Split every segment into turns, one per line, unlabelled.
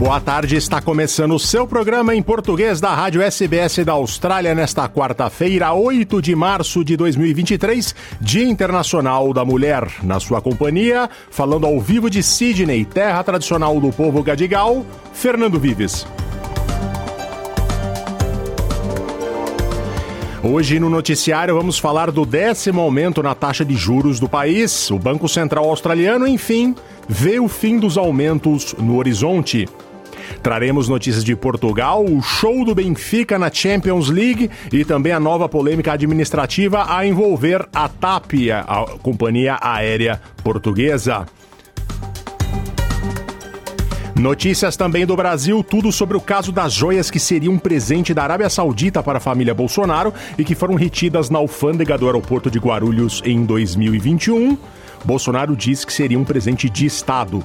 Boa tarde, está começando o seu programa em português da Rádio SBS da Austrália nesta quarta-feira, 8 de março de 2023, Dia Internacional da Mulher. Na sua companhia, falando ao vivo de Sydney, terra tradicional do povo gadigal, Fernando Vives. Hoje no noticiário vamos falar do décimo aumento na taxa de juros do país. O Banco Central Australiano, enfim, vê o fim dos aumentos no horizonte. Traremos notícias de Portugal, o show do Benfica na Champions League e também a nova polêmica administrativa a envolver a TAP, a companhia aérea portuguesa. Notícias também do Brasil, tudo sobre o caso das joias que seriam um presente da Arábia Saudita para a família Bolsonaro e que foram retidas na alfândega do aeroporto de Guarulhos em 2021. Bolsonaro diz que seria um presente de Estado.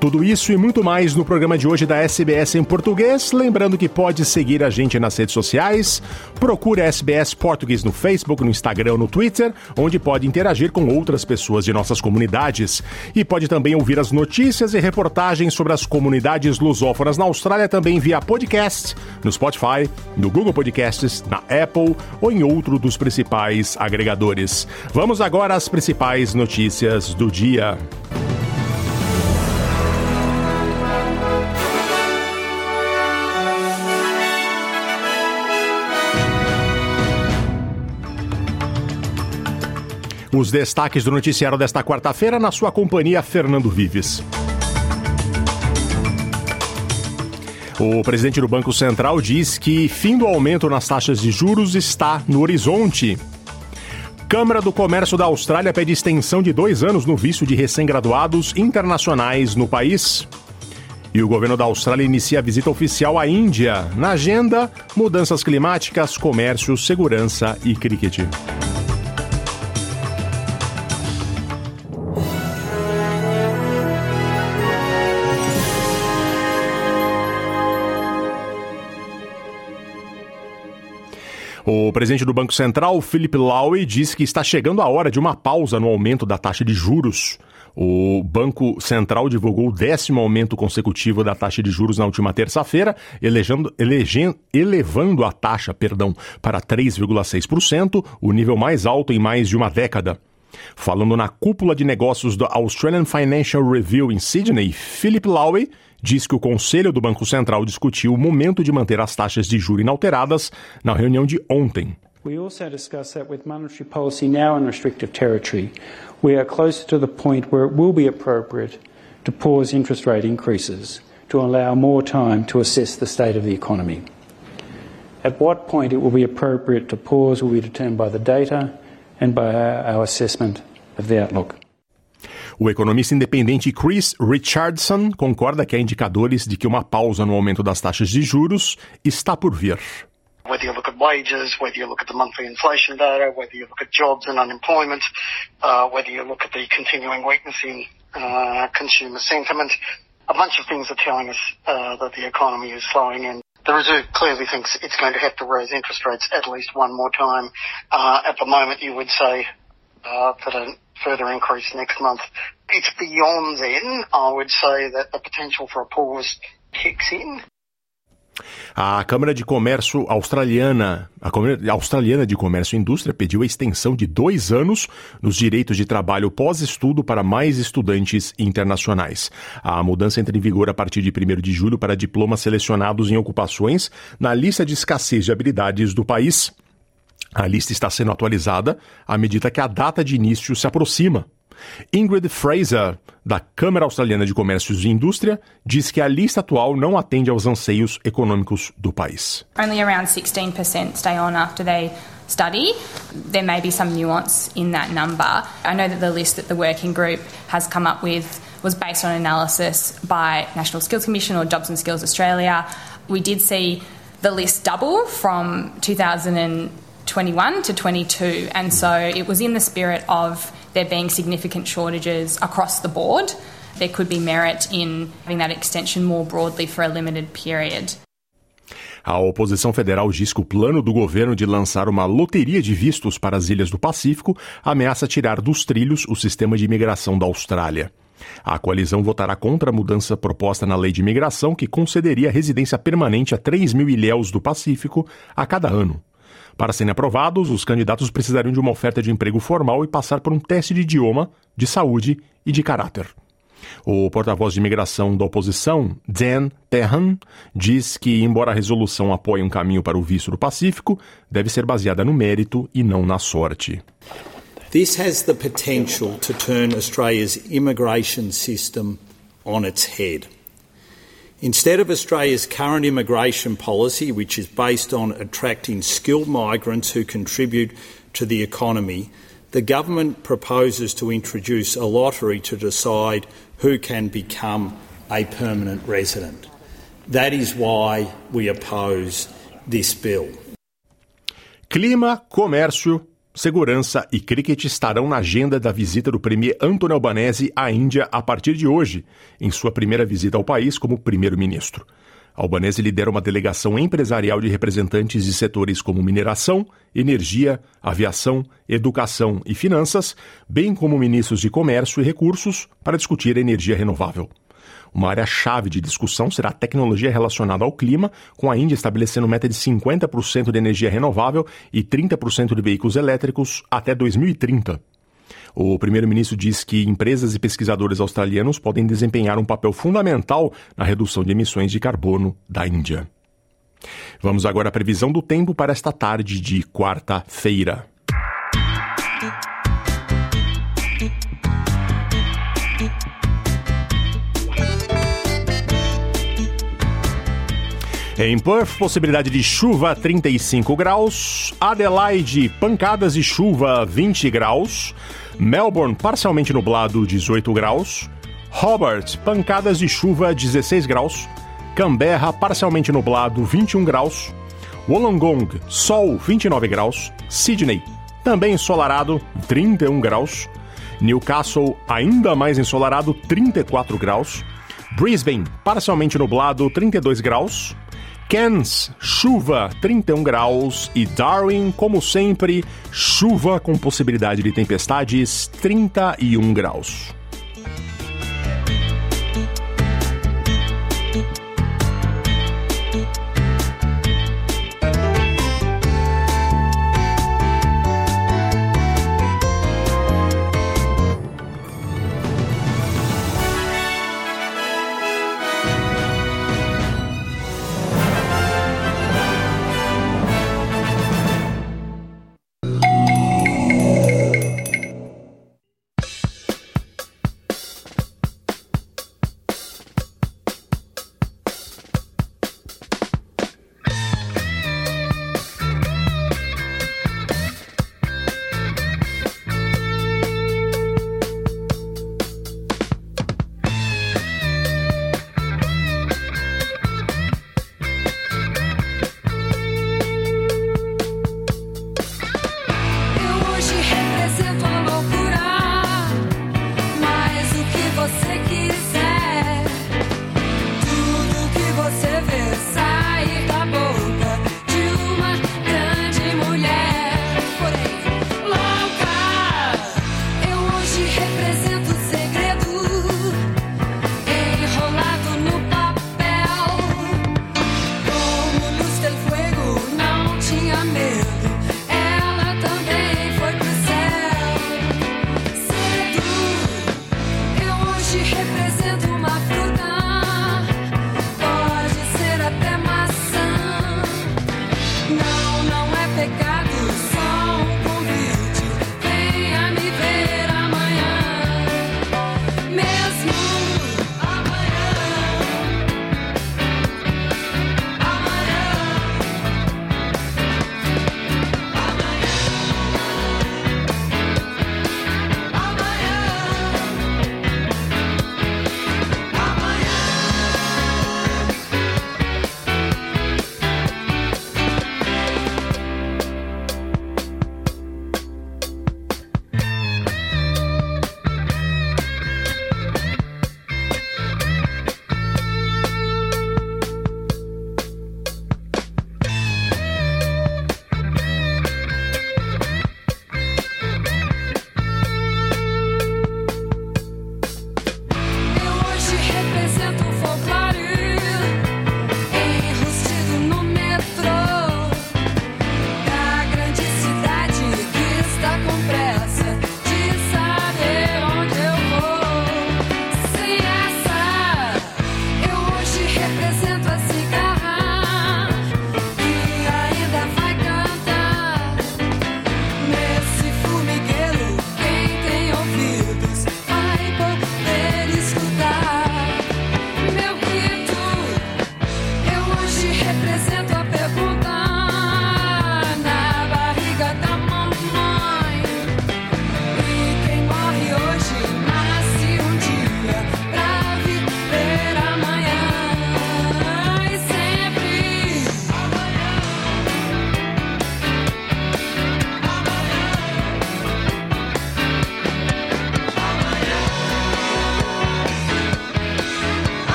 Tudo isso e muito mais no programa de hoje da SBS em português. Lembrando que pode seguir a gente nas redes sociais. Procure a SBS Português no Facebook, no Instagram, no Twitter, onde pode interagir com outras pessoas de nossas comunidades. E pode também ouvir as notícias e reportagens sobre as comunidades lusófonas na Austrália também via podcast, no Spotify, no Google Podcasts, na Apple ou em outro dos principais agregadores. Vamos agora às principais notícias do dia. Os destaques do noticiário desta quarta-feira na sua companhia, Fernando Vives. O presidente do Banco Central diz que fim do aumento nas taxas de juros está no horizonte. Câmara do Comércio da Austrália pede extensão de dois anos no visto de recém-graduados internacionais no país. E o governo da Austrália inicia a visita oficial à Índia. Na agenda, mudanças climáticas, comércio, segurança e cricket. O presidente do Banco Central, Philip Lowe, disse que está chegando a hora de uma pausa no aumento da taxa de juros. O Banco Central divulgou o décimo aumento consecutivo da taxa de juros na última terça-feira, elevando a taxa perdão, para 3,6%, o nível mais alto em mais de uma década. Falando na cúpula de negócios do Australian Financial Review em Sydney, Philip Lowe diz que o Conselho do Banco Central discutiu o momento de manter as taxas de juros inalteradas na reunião de ontem.
We also discussed that with monetary policy now in restrictive territory, we are closer to the point where it will be appropriate to pause interest rate increases to allow more time to assess the state of the economy. At what point it will be appropriate to pause will be determined by the data and by our assessment of the outlook.
O economista independente Chris Richardson concorda que há indicadores de que uma pausa no aumento das taxas de juros está por vir.
Whether you look at wages, whether you look at the monthly inflation data, whether you look at jobs and unemployment, uh, whether you look at the continuing weakness in uh, consumer sentiment, a bunch of things are telling us uh, that the economy is slowing and the Reserve clearly thinks it's going to have to raise interest rates at least one more time. Uh, at the moment, you would say uh, that a further increase next month. It's beyond then, I would say that the potential for a pause kicks in.
A Câmara de Comércio Australiana, a Câmara Australiana de Comércio e Indústria pediu a extensão de dois anos nos direitos de trabalho pós-estudo para mais estudantes internacionais. A mudança entra em vigor a partir de 1 de julho para diplomas selecionados em ocupações na lista de escassez de habilidades do país. A lista está sendo atualizada à medida que a data de início se aproxima. Ingrid Fraser, da Câmara Australiana de Comércio e Indústria, diz que a lista atual não atende aos anseios econômicos do país.
Only around 16% stay on after they study. There may be some nuance in that number. I know that the list that the working group has come up with was based on analysis by National Skills Commission or Jobs and Skills Australia. We did see the list double from 2021 to 22. And so it was in the spirit of there being significant shortages across the board. There could be merit in having that extension more broadly for a limited period.
A oposição federal diz que o plano do governo de lançar uma loteria de vistos para as ilhas do Pacífico ameaça tirar dos trilhos o sistema de imigração da Austrália. A coalizão votará contra a mudança proposta na lei de imigração que concederia residência permanente a 3 mil ilhéus do Pacífico a cada ano. Para serem aprovados, os candidatos precisariam de uma oferta de emprego formal e passar por um teste de idioma, de saúde e de caráter. O porta-voz de imigração da oposição, Dan Tehan, diz que, embora a resolução apoie um caminho para o visto do Pacífico, deve ser baseada no mérito e não na sorte.
This has the potential to turn Australia's immigration system on its head. Instead of Australia's current immigration policy, which is based on attracting skilled migrants who contribute to the economy, the government proposes to introduce a lottery to decide who can become a permanent resident. That is why we oppose this bill.
Clima, comércio, segurança e cricket estarão na agenda da visita do premier Anthony Albanese à Índia a partir de hoje, em sua primeira visita ao país como primeiro-ministro. Albanese lidera uma delegação empresarial de representantes de setores como mineração, energia, aviação, educação e finanças, bem como ministros de comércio e recursos, para discutir energia renovável. Uma área-chave de discussão será a tecnologia relacionada ao clima, com a Índia estabelecendo meta de 50% de energia renovável e 30% de veículos elétricos até 2030. O primeiro-ministro diz que empresas e pesquisadores australianos podem desempenhar um papel fundamental na redução de emissões de carbono da Índia. Vamos agora à previsão do tempo para esta tarde de quarta-feira. Em Perth, possibilidade de chuva 35 graus. Adelaide, pancadas de chuva 20 graus. Melbourne, parcialmente nublado, 18 graus. Hobart, pancadas de chuva, 16 graus. Canberra, parcialmente nublado, 21 graus. Wollongong, sol, 29 graus. Sydney, também ensolarado, 31 graus. Newcastle, ainda mais ensolarado, 34 graus. Brisbane, parcialmente nublado, 32 graus. Cairns, chuva, 31 graus. E Darwin, como sempre, chuva com possibilidade de tempestades, 31 graus.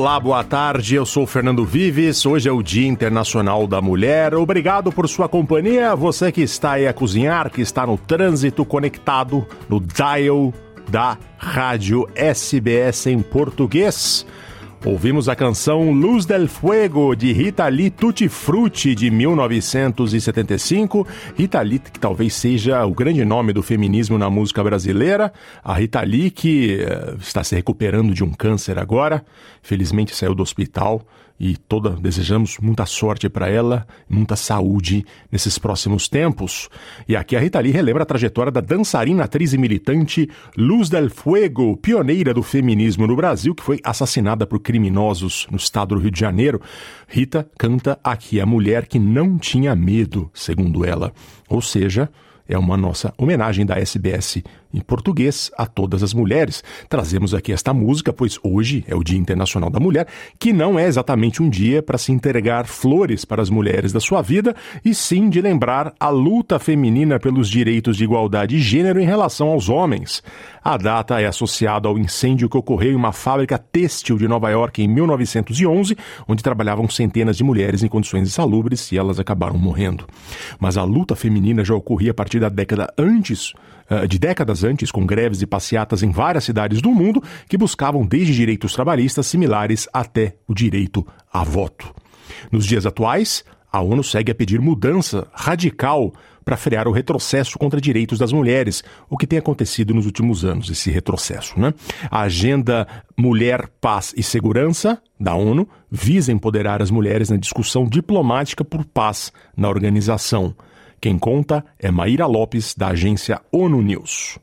Olá, boa tarde. Eu sou Fernando Vives. Hoje é o Dia Internacional da Mulher. Obrigado por sua companhia. Você que está aí a cozinhar, que está no trânsito conectado no dial da Rádio SBS em português. Ouvimos a canção Luz del Fuego de Rita Lee Tutti Frutti de 1975. Rita Lee, que talvez seja o grande nome do feminismo na música brasileira. A Rita Lee, que uh, está se recuperando de um câncer agora, felizmente saiu do hospital e toda desejamos muita sorte para ela, muita saúde nesses próximos tempos. E aqui a Rita Lee relembra a trajetória da dançarina, atriz e militante Luz del Fuego, pioneira do feminismo no Brasil, que foi assassinada por criminosos no estado do Rio de Janeiro. Rita canta aqui a mulher que não tinha medo, segundo ela. Ou seja, é uma nossa homenagem da SBS em português a todas as mulheres. Trazemos aqui esta música, pois hoje é o Dia Internacional da Mulher, que não é exatamente um dia para se entregar flores para as mulheres da sua vida, e sim de lembrar a luta feminina pelos direitos de igualdade de gênero em relação aos homens. A data é associada ao incêndio que ocorreu em uma fábrica têxtil de Nova York em 1911, onde trabalhavam centenas de mulheres em condições insalubres e elas acabaram morrendo. Mas a luta feminina já ocorria a partir da década antes de décadas antes, com greves e passeatas em várias cidades do mundo que buscavam desde direitos trabalhistas similares até o direito a voto. Nos dias atuais, a ONU segue a pedir mudança radical para frear o retrocesso contra direitos das mulheres, o que tem acontecido nos últimos anos, esse retrocesso. Né? A Agenda Mulher, Paz e Segurança da ONU visa empoderar as mulheres na discussão diplomática por paz na organização. Quem conta é Maíra Lopes, da agência ONU News.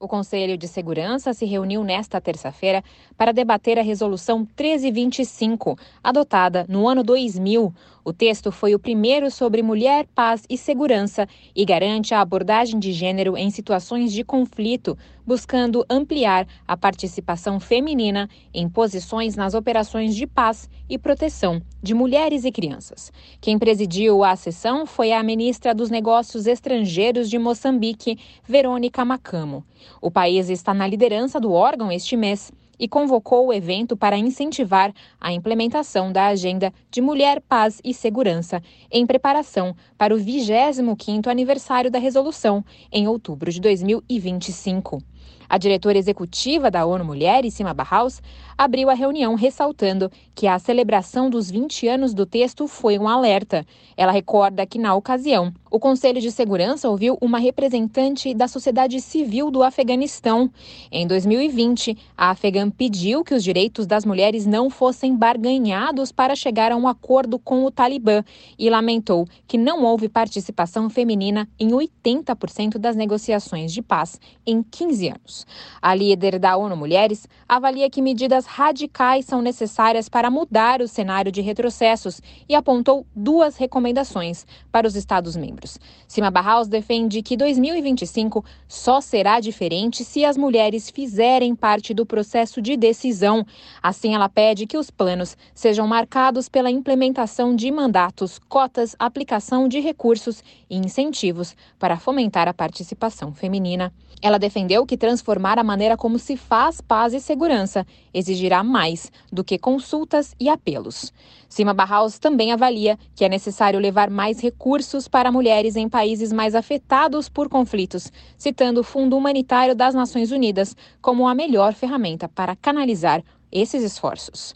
O Conselho de Segurança se reuniu nesta terça-feira para debater a Resolução 1325, adotada no ano 2000, o texto foi o primeiro sobre mulher, paz e segurança e garante a abordagem de gênero em situações de conflito, buscando ampliar a participação feminina em posições nas operações de paz e proteção de mulheres e crianças. Quem presidiu a sessão foi a ministra dos Negócios Estrangeiros de Moçambique, Verônica Macamo. O país está na liderança do órgão este mês e convocou o evento para incentivar a implementação da agenda de Mulher, Paz e Segurança, em preparação para o 25º aniversário da resolução, em outubro de 2025. A diretora executiva da ONU Mulheres, Sima Barraus, abriu a reunião ressaltando que a celebração dos 20 anos do texto foi um alerta. Ela recorda que, na ocasião, o Conselho de Segurança ouviu uma representante da sociedade civil do Afeganistão. Em 2020, a afegã pediu que os direitos das mulheres não fossem barganhados para chegar a um acordo com o Talibã e lamentou que não houve participação feminina em 80% das negociações de paz em 15 anos. A líder da ONU Mulheres avalia que medidas radicais são necessárias para mudar o cenário de retrocessos e apontou duas recomendações para os Estados-membros. Sima Barraus defende que 2025 só será diferente se as mulheres fizerem parte do processo de decisão. Assim, ela pede que os planos sejam marcados pela implementação de mandatos, cotas, aplicação de recursos e incentivos para fomentar a participação feminina. Ela defendeu que transformar a maneira como se faz paz e segurança exigirá mais do que consultas e apelos. Cima Barraus também avalia que é necessário levar mais recursos para mulheres em países mais afetados por conflitos, citando o Fundo Humanitário das Nações Unidas como a melhor ferramenta para canalizar esses esforços.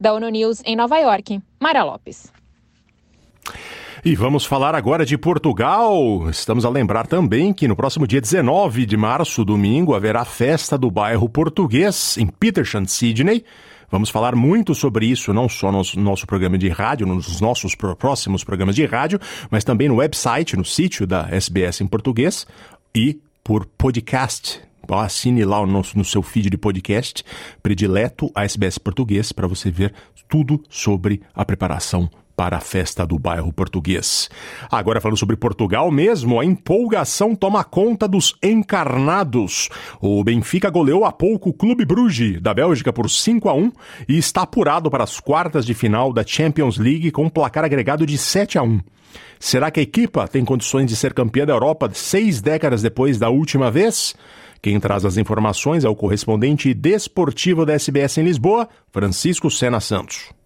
Da ONU News em Nova York, Mara Lopes.
E vamos falar agora de Portugal. Estamos a lembrar também que no próximo dia 19 de março, domingo, haverá festa do bairro português em Petersham, Sydney. Vamos falar muito sobre isso, não só no nosso programa de rádio, nos nossos próximos programas de rádio, mas também no website, no sítio da SBS em português e por podcast. Assine lá no, no seu feed de podcast predileto a SBS Português para você ver tudo sobre a preparação para a festa do bairro português. Agora falando sobre Portugal mesmo, a empolgação toma conta dos encarnados. O Benfica goleou há pouco o Clube Bruges da Bélgica por 5 a 1 e está apurado para as quartas de final da Champions League com um placar agregado de 7 a 1. Será que a equipa tem condições de ser campeã da Europa seis décadas depois da última vez? Quem traz as informações é o correspondente desportivo da SBS em Lisboa, Francisco Sena Santos.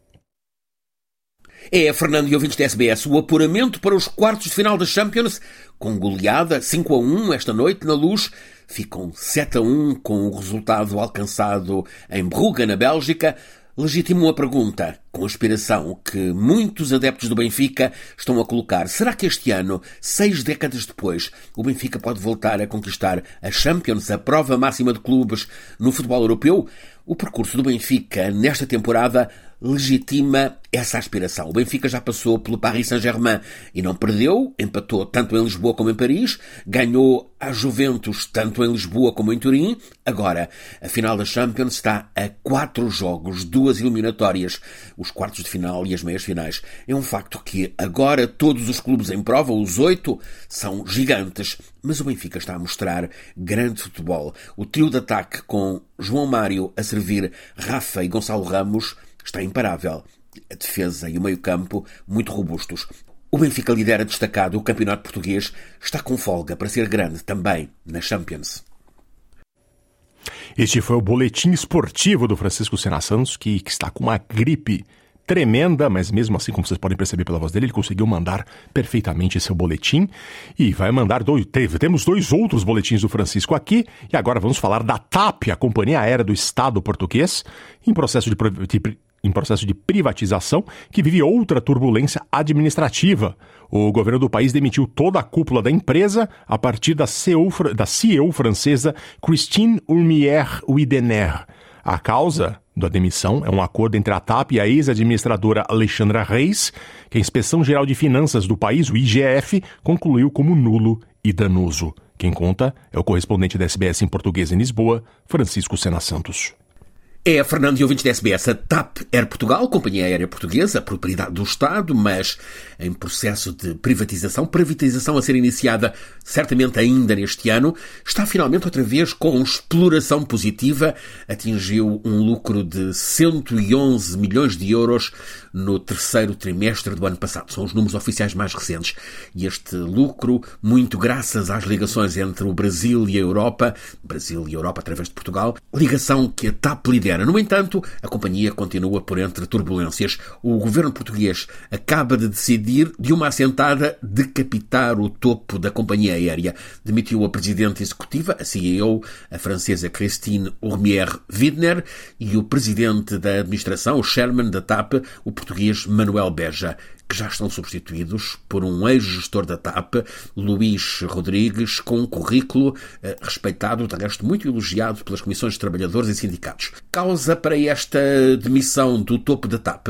É, Fernando e ouvintes da SBS, o apuramento para os quartos de final da Champions, com goleada 5 a 1 esta noite na luz, ficam 7 a 1 com o resultado alcançado em Brugge, na Bélgica, legitimam a pergunta, com aspiração, que muitos adeptos do Benfica estão a colocar. Será que este ano, seis décadas depois, o Benfica pode voltar a conquistar a Champions, a prova máxima de clubes no futebol europeu? O percurso do Benfica nesta temporada legitima essa aspiração. O Benfica já passou pelo Paris Saint-Germain e não perdeu, empatou tanto em Lisboa como em Paris, ganhou a Juventus tanto em Lisboa como em Turim. Agora, a final da Champions está a quatro jogos, duas eliminatórias, os quartos de final e as meias finais. É um facto que agora todos os clubes em prova, os oito, são gigantes, mas o Benfica está a mostrar grande futebol. O trio de ataque com João Mário a servir Rafa e Gonçalo Ramos está imparável. A defesa e o meio-campo muito robustos. O Benfica lidera destacado o campeonato português, está com folga para ser grande também na Champions.
Este foi o boletim esportivo do Francisco Sena Santos, que, que está com uma gripe tremenda, mas mesmo assim, como vocês podem perceber pela voz dele, ele conseguiu mandar perfeitamente seu boletim e vai mandar dois. Teve, temos dois outros boletins do Francisco aqui e agora vamos falar da TAP, a Companhia Aérea do Estado Português, em processo de, de em processo de privatização, que vive outra turbulência administrativa. O governo do país demitiu toda a cúpula da empresa a partir da CEO, da CEO francesa Christine Urmier Widener. A causa da demissão é um acordo entre a TAP e a ex-administradora Alexandra Reis, que a Inspeção Geral de Finanças do país, o IGF, concluiu como nulo e danoso. Quem conta é o correspondente da SBS em português em Lisboa, Francisco Sena Santos.
É Fernando e ouvintes da SBS, a TAP Air Portugal, companhia aérea portuguesa, propriedade do Estado, mas em processo de privatização, privatização a ser iniciada certamente ainda neste ano, está finalmente outra vez com exploração positiva, atingiu um lucro de 111 milhões de euros no terceiro trimestre do ano passado. São os números oficiais mais recentes. E este lucro, muito graças às ligações entre o Brasil e a Europa, Brasil e Europa através de Portugal, ligação que a TAP lidera No entanto, a companhia continua por entre turbulências. O governo português acaba de decidir, de uma assentada, decapitar o topo da companhia aérea. Demitiu a presidente executiva, a CEO, a francesa Christine Ourmière-Widner, e o presidente da administração, o chairman da TAP, o português Manuel Beja que já estão substituídos por um ex-gestor da TAP, Luís Rodrigues, com um currículo eh, respeitado, de resto muito elogiado pelas comissões de trabalhadores e sindicatos. Causa para esta demissão do topo da TAP.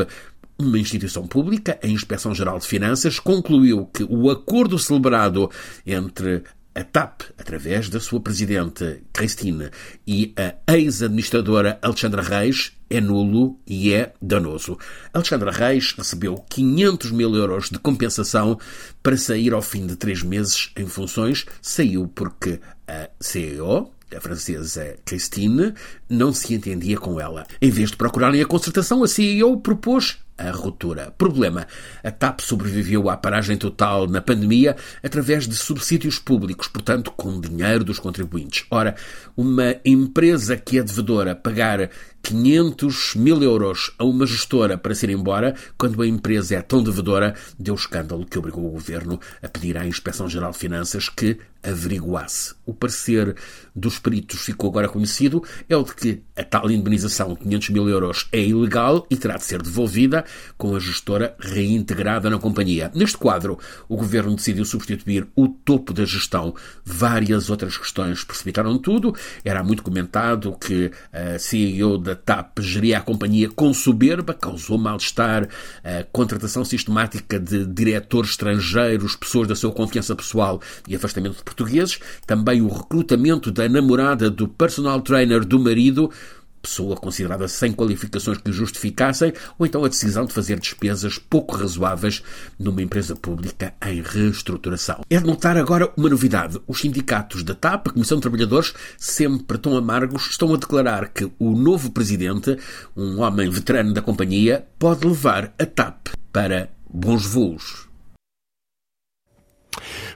Uma instituição pública, a Inspeção Geral de Finanças, concluiu que o acordo celebrado entre a TAP, através da sua presidente Cristina e a ex-administradora Alexandra Reis, é nulo e é danoso. Alexandra Reis recebeu 500 mil euros de compensação para sair ao fim de três meses em funções. Saiu porque a CEO, a francesa Christine, não se entendia com ela. Em vez de procurarem a concertação, a CEO propôs a ruptura. Problema: a TAP sobreviveu à paragem total na pandemia através de subsídios públicos, portanto, com dinheiro dos contribuintes. Ora, uma empresa que é devedora pagar 500 mil euros a uma gestora para se ir embora, quando a empresa é tão devedora, deu escândalo que obrigou o governo a pedir à Inspeção Geral de Finanças que averiguasse. O parecer dos peritos ficou agora conhecido, é o de que a tal indemnização de 500 mil euros é ilegal e terá de ser devolvida com a gestora reintegrada na companhia. Neste quadro, o governo decidiu substituir o topo da gestão. Várias outras questões precipitaram tudo. Era muito comentado que a CEO da TAP geria a companhia com soberba, causou mal-estar, a contratação sistemática de diretores estrangeiros, pessoas da sua confiança pessoal e afastamento de portugueses, também o recrutamento da namorada do personal trainer do marido, pessoa considerada sem qualificações que justificassem, ou então a decisão de fazer despesas pouco razoáveis numa empresa pública em reestruturação. É de notar agora uma novidade. Os sindicatos da TAP, a Comissão de Trabalhadores, sempre tão amargos, estão a declarar que o novo presidente, um homem veterano da companhia, pode levar a TAP para bons voos.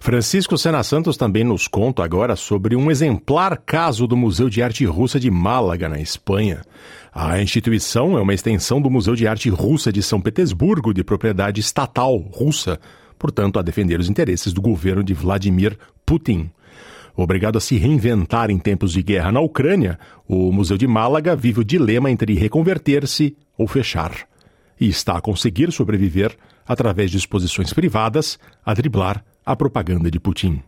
Francisco Sena Santos também nos conta agora sobre um exemplar caso do Museu de Arte Russa de Málaga, na Espanha. A instituição é uma extensão do Museu de Arte Russa de São Petersburgo, de propriedade estatal russa, portanto, a defender os interesses do governo de Vladimir Putin. Obrigado a se reinventar em tempos de guerra na Ucrânia, o Museu de Málaga vive o dilema entre reconverter-se ou fechar. E está a conseguir sobreviver através de exposições privadas a driblar a propaganda de Putin.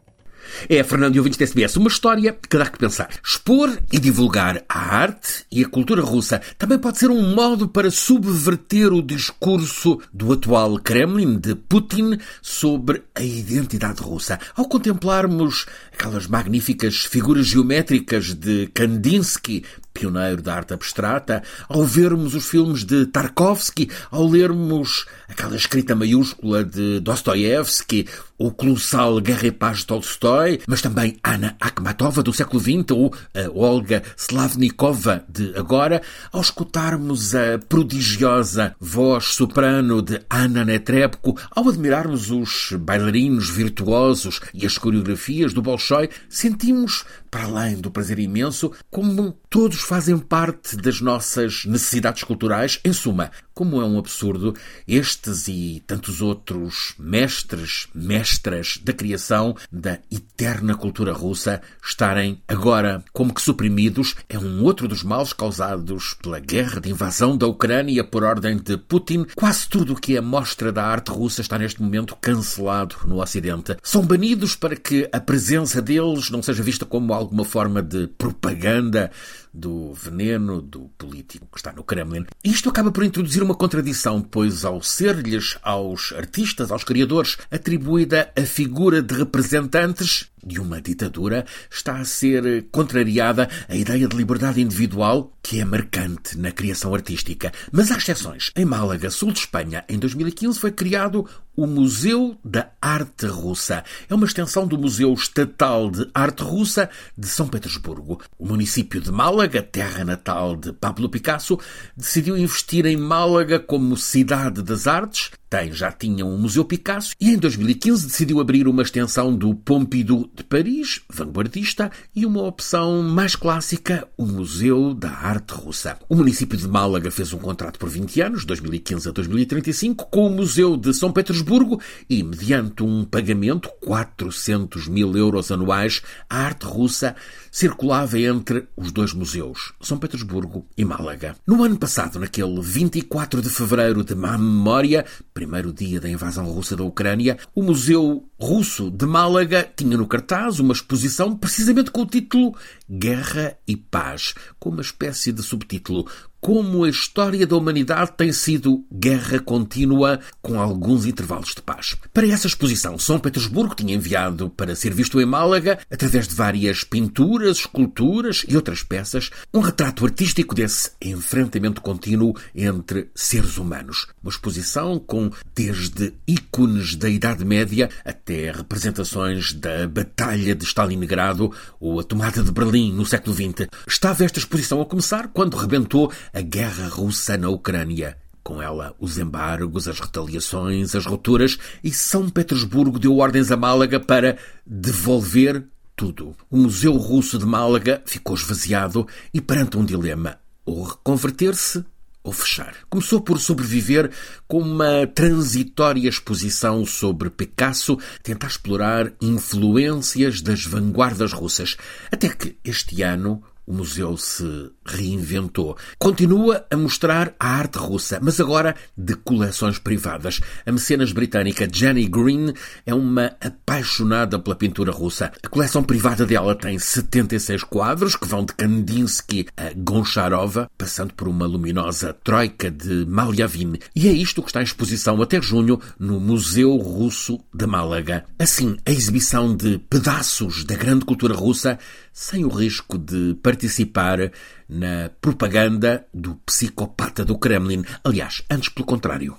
É, Fernando e ouvintes da SBS, uma história que dá que pensar. Expor e divulgar a arte e a cultura russa também pode ser um modo para subverter o discurso do atual Kremlin, de Putin, sobre a identidade russa. Ao contemplarmos aquelas magníficas figuras geométricas de Kandinsky, pioneiro da arte abstrata, ao vermos os filmes de Tarkovsky, ao lermos aquela escrita maiúscula de Dostoiévski, o colossal Guerra Paz de Tolstói, mas também Anna Akhmatova do século XX ou a Olga Slavnikova de agora, ao escutarmos a prodigiosa voz soprano de Anna Netrebko, ao admirarmos os bailarinos virtuosos e as coreografias do Bolshoi, sentimos, para além do prazer imenso, como todos fazem parte das nossas necessidades culturais. Em suma, como é um absurdo estes e tantos outros mestres, mestras da criação da eterna cultura russa estarem agora como que suprimidos. É um outro dos males causados pela guerra de invasão da Ucrânia por ordem de Putin. Quase tudo o que é mostra da arte russa está neste momento cancelado no Ocidente. São banidos para que a presença deles não seja vista como alguma forma de propaganda do veneno do político que está no Kremlin. Isto acaba por introduzir uma contradição, pois ao ser-lhes aos artistas, aos criadores, atribuída a figura de representantes de uma ditadura, está a ser contrariada a ideia de liberdade individual que é marcante na criação artística. Mas há exceções. Em Málaga, sul de Espanha, em 2015 foi criado o Museu da Arte Russa. É uma extensão do Museu Estatal de Arte Russa de São Petersburgo. O município de Málaga, terra natal de Pablo Picasso, decidiu investir em Málaga como cidade das artes tem, já tinha um Museu Picasso e em 2015 decidiu abrir uma extensão do Pompidou de Paris, vanguardista, e uma opção mais clássica, o Museu da Arte Russa. O município de Málaga fez um contrato por 20 anos, 2015 a 2035, com o Museu de São Petersburgo e, mediante um pagamento, 400 mil euros anuais, a arte russa circulava entre os dois museus, São Petersburgo e Málaga. No ano passado, naquele 24 de fevereiro de má memória, primeiro dia da invasão russa da Ucrânia, o Museu Russo de Málaga tinha no cartaz uma exposição precisamente com o título Guerra e Paz, com uma espécie de subtítulo como a história da humanidade tem sido guerra contínua com alguns intervalos de paz. Para essa exposição, São Petersburgo tinha enviado para ser visto em Málaga, através de várias pinturas, esculturas e outras peças, um retrato artístico desse enfrentamento contínuo entre seres humanos. Uma exposição com desde ícones da Idade Média até representações da Batalha de Stalingrado ou a tomada de Berlim no século XX. Estava esta exposição a começar quando rebentou a guerra russa na Ucrânia. Com ela, os embargos, as retaliações, as rupturas, e São Petersburgo deu ordens a Málaga para devolver tudo. O Museu Russo de Málaga ficou esvaziado e perante um dilema: ou reconverter-se ou fechar. Começou por sobreviver com uma transitória exposição sobre Picasso, tentar explorar influências das vanguardas russas, até que este ano o museu se reinventou. Continua a mostrar a arte russa, mas agora de coleções privadas. A mecenas britânica Jenny Green é uma apaixonada pela pintura russa. A coleção privada dela tem 76 quadros que vão de Kandinsky a Goncharova, passando por uma luminosa troika de Malyavin. E é isto que está em exposição até junho no Museu Russo de Málaga. Assim, a exibição de pedaços da grande cultura russa sem o risco de participar na propaganda do psicopata do Kremlin. Aliás, antes pelo contrário.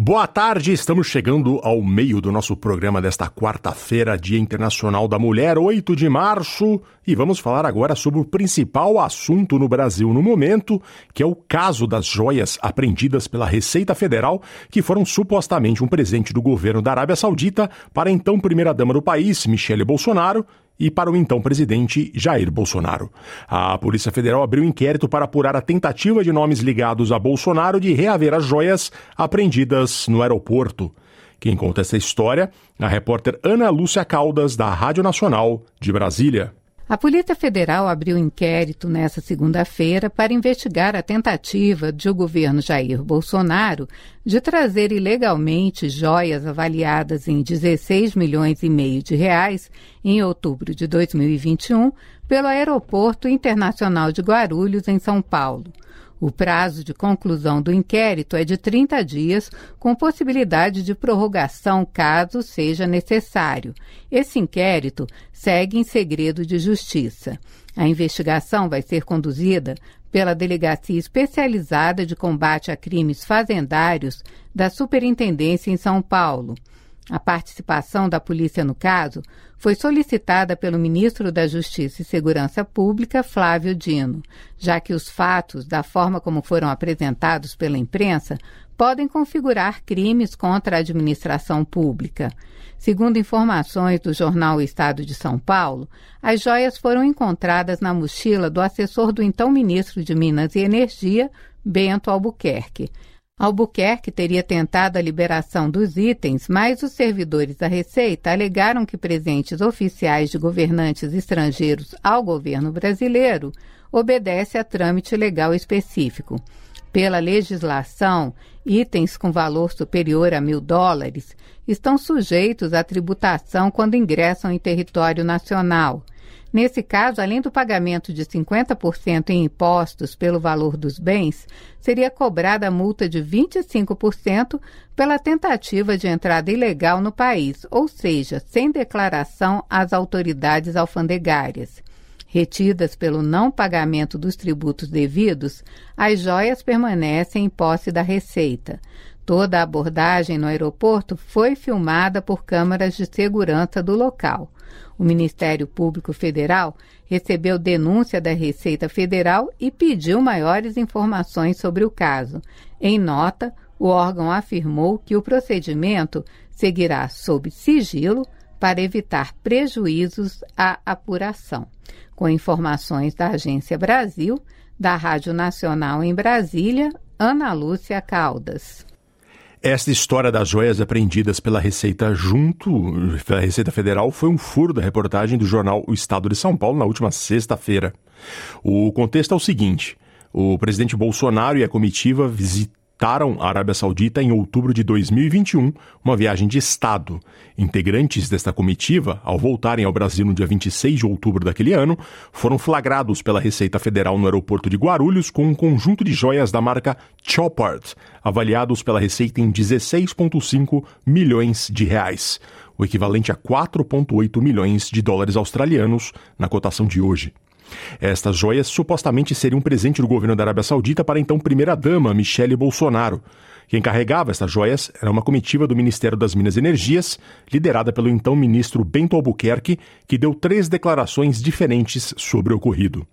Boa tarde, estamos chegando ao meio do nosso programa desta quarta-feira, Dia Internacional da Mulher, 8 de março, e vamos falar agora sobre o principal assunto no Brasil no momento, que é o caso das joias apreendidas pela Receita Federal, que foram supostamente um presente do governo da Arábia Saudita para a então primeira-dama do país, Michele Bolsonaro, e para o então presidente Jair Bolsonaro. A Polícia Federal abriu inquérito para apurar a tentativa de nomes ligados a Bolsonaro de reaver as joias apreendidas no aeroporto. Quem conta essa história é a repórter Ana Lúcia Caldas, da Rádio Nacional de Brasília.
A Polícia Federal abriu inquérito nesta segunda-feira para investigar a tentativa de o governo Jair Bolsonaro de trazer ilegalmente joias avaliadas em 16 milhões e meio de reais em outubro de 2021 pelo Aeroporto Internacional de Guarulhos, em São Paulo. O prazo de conclusão do inquérito é de 30 dias, com possibilidade de prorrogação caso seja necessário. Esse inquérito segue em segredo de justiça. A investigação vai ser conduzida pela Delegacia Especializada de Combate a Crimes Fazendários da Superintendência em São Paulo. A participação da polícia no caso foi solicitada pelo ministro da Justiça e Segurança Pública, Flávio Dino, já que os fatos, da forma como foram apresentados pela imprensa, podem configurar crimes contra a administração pública. Segundo informações do jornal Estado de São Paulo, as joias foram encontradas na mochila do assessor do então ministro de Minas e Energia, Bento Albuquerque. Albuquerque teria tentado a liberação dos itens, mas os servidores da Receita alegaram que presentes oficiais de governantes estrangeiros ao governo brasileiro obedece a trâmite legal específico. Pela legislação, itens com valor superior a mil dólares estão sujeitos à tributação quando ingressam em território nacional. Nesse caso, além do pagamento de 50% em impostos pelo valor dos bens, seria cobrada a multa de 25% pela tentativa de entrada ilegal no país, ou seja, sem declaração às autoridades alfandegárias. Retidas pelo não pagamento dos tributos devidos, as joias permanecem em posse da Receita. Toda a abordagem no aeroporto foi filmada por câmeras de segurança do local. O Ministério Público Federal recebeu denúncia da Receita Federal e pediu maiores informações sobre o caso. Em nota, o órgão afirmou que o procedimento seguirá sob sigilo para evitar prejuízos à apuração. Com informações da Agência Brasil, da Rádio Nacional em Brasília, Ana Lúcia Caldas.
Esta história das joias apreendidas pela Receita junto pela Receita Federal foi um furo da reportagem do jornal O Estado de São Paulo na última sexta-feira. O contexto é o seguinte: o presidente Bolsonaro e a comitiva visitam visitaram a Arábia Saudita em outubro de 2021, uma viagem de Estado. Integrantes desta comitiva, ao voltarem ao Brasil no dia 26 de outubro daquele ano, foram flagrados pela Receita Federal no aeroporto de Guarulhos com um conjunto de joias da marca Chopard, avaliados pela Receita em 16,5 milhões de reais, o equivalente a 4,8 milhões de dólares australianos na cotação de hoje. Estas joias supostamente seriam um presente do governo da Arábia Saudita para a então primeira-dama, Michele Bolsonaro. Quem carregava estas joias era uma comitiva do Ministério das Minas e Energias, liderada pelo então ministro Bento Albuquerque, que deu três declarações diferentes sobre o ocorrido.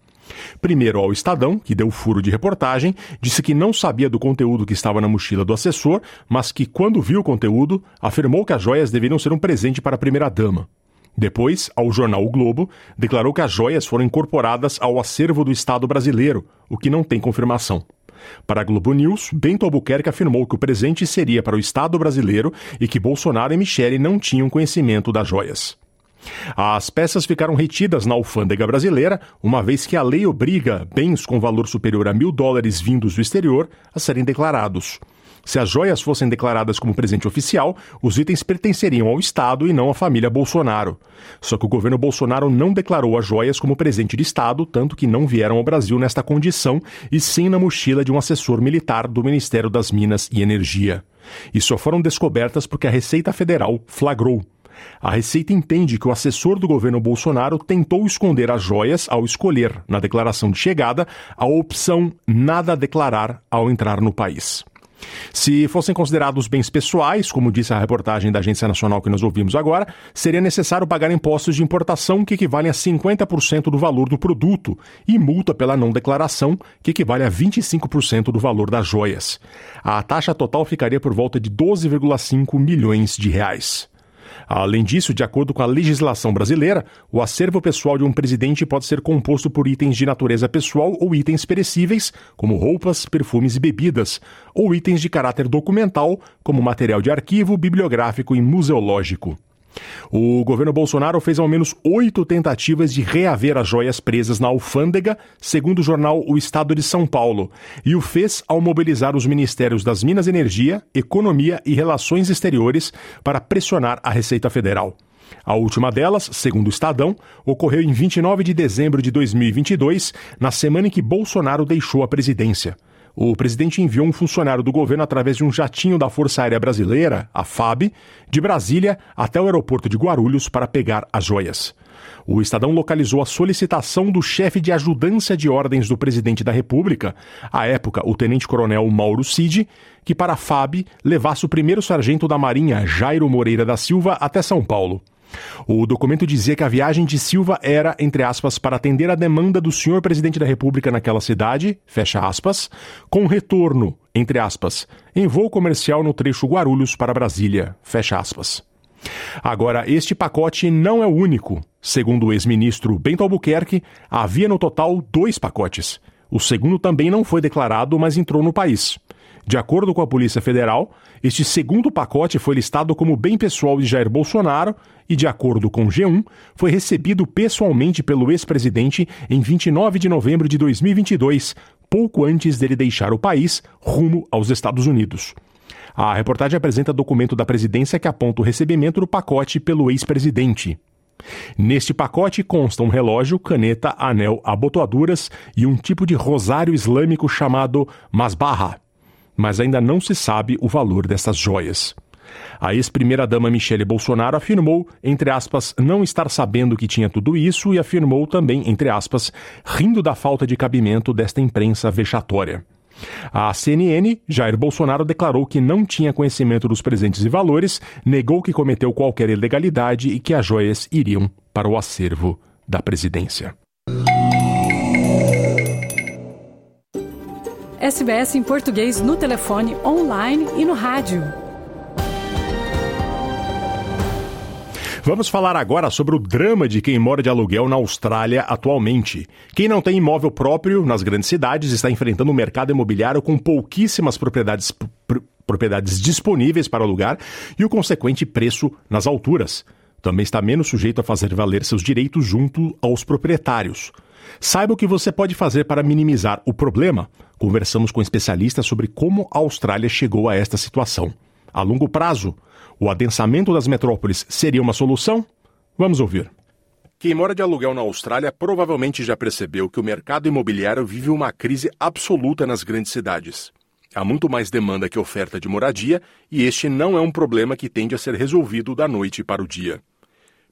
Primeiro ao Estadão, que deu furo de reportagem, disse que não sabia do conteúdo que estava na mochila do assessor, mas que, quando viu o conteúdo, afirmou que as joias deveriam ser um presente para a primeira-dama. Depois, ao jornal O Globo, declarou que as joias foram incorporadas ao acervo do Estado brasileiro, o que não tem confirmação. Para a Globo News, Bento Albuquerque afirmou que o presente seria para o Estado brasileiro e que Bolsonaro e Michele não tinham conhecimento das joias. As peças ficaram retidas na alfândega brasileira, uma vez que a lei obriga bens com valor superior a mil dólares vindos do exterior a serem declarados. Se as joias fossem declaradas como presente oficial, os itens pertenceriam ao Estado e não à família Bolsonaro. Só que o governo Bolsonaro não declarou as joias como presente de Estado, tanto que não vieram ao Brasil nesta condição, e sim na mochila de um assessor militar do Ministério das Minas e Energia. E só foram descobertas porque a Receita Federal flagrou. A Receita entende que o assessor do governo Bolsonaro tentou esconder as joias ao escolher, na declaração de chegada, a opção nada declarar ao entrar no país. Se fossem considerados bens pessoais, como disse a reportagem da Agência Nacional que nós ouvimos agora, seria necessário pagar impostos de importação que equivalem a 50% do valor do produto e multa pela não declaração, que equivale a 25% do valor das joias. A taxa total ficaria por volta de 12,5 milhões de reais. Além disso, de acordo com a legislação brasileira, o acervo pessoal de um presidente pode ser composto por itens de natureza pessoal ou itens perecíveis, como roupas, perfumes e bebidas, ou itens de caráter documental, como material de arquivo, bibliográfico e museológico. O governo Bolsonaro fez ao menos oito tentativas de reaver as joias presas na alfândega, segundo o jornal O Estado de São Paulo, e o fez ao mobilizar os ministérios das Minas e Energia, Economia e Relações Exteriores para pressionar a Receita Federal. A última delas, segundo o Estadão, ocorreu em 29 de dezembro de 2022, na semana em que Bolsonaro deixou a presidência o presidente enviou um funcionário do governo através de um jatinho da Força Aérea Brasileira, a FAB, de Brasília até o aeroporto de Guarulhos para pegar as joias. O Estadão localizou a solicitação do chefe de ajudância de ordens do presidente da República, à época o tenente-coronel Mauro Cid, que para a FAB levasse o primeiro sargento da Marinha, Jairo Moreira da Silva, até São Paulo. O documento dizia que a viagem de Silva era, entre aspas, para atender a demanda do senhor presidente da República naquela cidade, fecha aspas, com retorno, entre aspas, em voo comercial no trecho Guarulhos para Brasília, fecha aspas. Agora, este pacote não é o único. Segundo o ex-ministro Bento Albuquerque, havia no total dois pacotes. O segundo também não foi declarado, mas entrou no país. De acordo com a Polícia Federal, este segundo pacote foi listado como bem pessoal de Jair Bolsonaro e, de acordo com o G1, foi recebido pessoalmente pelo ex-presidente em 29 de novembro de 2022, pouco antes dele deixar o país rumo aos Estados Unidos. A reportagem apresenta documento da presidência que aponta o recebimento do pacote pelo ex-presidente. Neste pacote consta um relógio, caneta, anel, abotoaduras e um tipo de rosário islâmico chamado masbarra mas ainda não se sabe o valor dessas joias. A ex-primeira-dama Michele Bolsonaro afirmou, entre aspas, não estar sabendo que tinha tudo isso e afirmou também, entre aspas, rindo da falta de cabimento desta imprensa vexatória. A CNN, Jair Bolsonaro declarou que não tinha conhecimento dos presentes e valores, negou que cometeu qualquer ilegalidade e que as joias iriam para o acervo da presidência.
SBS em português no telefone, online e no rádio.
Vamos falar agora sobre o drama de quem mora de aluguel na Austrália atualmente. Quem não tem imóvel próprio nas grandes cidades está enfrentando um mercado imobiliário com pouquíssimas propriedades, pr propriedades disponíveis para alugar e o consequente preço nas alturas. Também está menos sujeito a fazer valer seus direitos junto aos proprietários. Saiba o que você pode fazer para minimizar o problema. Conversamos com especialistas sobre como a Austrália chegou a esta situação. A longo prazo, o adensamento das metrópoles seria uma solução? Vamos ouvir. Quem mora de aluguel na Austrália provavelmente já percebeu que o mercado imobiliário vive uma crise absoluta nas grandes cidades. Há muito mais demanda que oferta de moradia e este não é um problema que tende a ser resolvido da noite para o dia.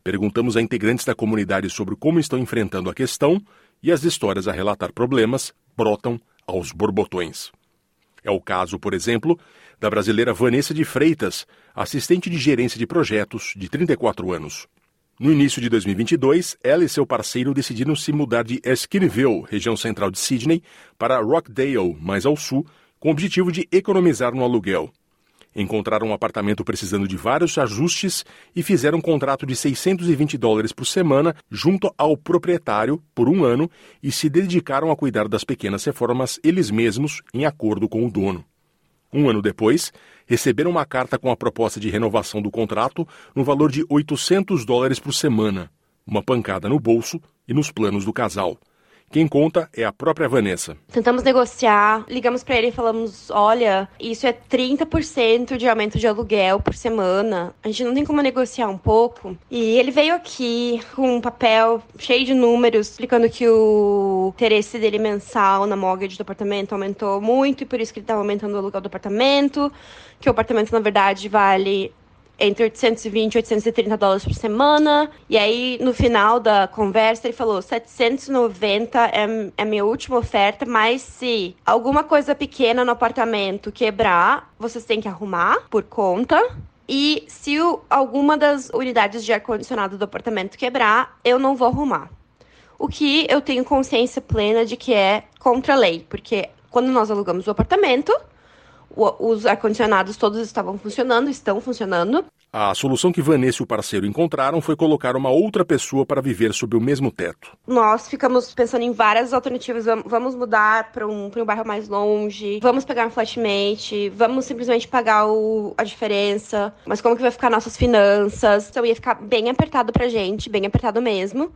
Perguntamos a integrantes da comunidade sobre como estão enfrentando a questão e as histórias a relatar problemas brotam aos borbotões. É o caso, por exemplo, da brasileira Vanessa de Freitas, assistente de gerência de projetos, de 34 anos. No início de 2022, ela e seu parceiro decidiram se mudar de Esquinnville, região central de Sydney, para Rockdale, mais ao sul, com o objetivo de economizar no aluguel. Encontraram um apartamento precisando de vários ajustes e fizeram um contrato de 620 dólares por semana junto ao proprietário por um ano e se dedicaram a cuidar das pequenas reformas eles mesmos, em acordo com o dono. Um ano depois, receberam uma carta com a proposta de renovação do contrato no valor de 800 dólares por semana, uma pancada no bolso e nos planos do casal. Quem conta é a própria Vanessa.
Tentamos negociar, ligamos para ele e falamos: olha, isso é 30% de aumento de aluguel por semana. A gente não tem como negociar um pouco. E ele veio aqui com um papel cheio de números, explicando que o interesse dele mensal na mortgage do apartamento aumentou muito e por isso que ele estava aumentando o aluguel do apartamento. Que o apartamento, na verdade, vale entre 820 e 830 dólares por semana. E aí, no final da conversa, ele falou: 790 é, é minha última oferta, mas se alguma coisa pequena no apartamento quebrar, vocês têm que arrumar por conta. E se o, alguma das unidades de ar-condicionado do apartamento quebrar, eu não vou arrumar. O que eu tenho consciência plena de que é contra a lei, porque quando nós alugamos o apartamento, os ar-condicionados todos estavam funcionando, estão funcionando.
A solução que Vanessa e o parceiro encontraram foi colocar uma outra pessoa para viver sob o mesmo teto.
Nós ficamos pensando em várias alternativas. Vamos mudar para um, um bairro mais longe, vamos pegar um flatmate, vamos simplesmente pagar o, a diferença. Mas como que vai ficar nossas finanças? Então ia ficar bem apertado pra gente, bem apertado mesmo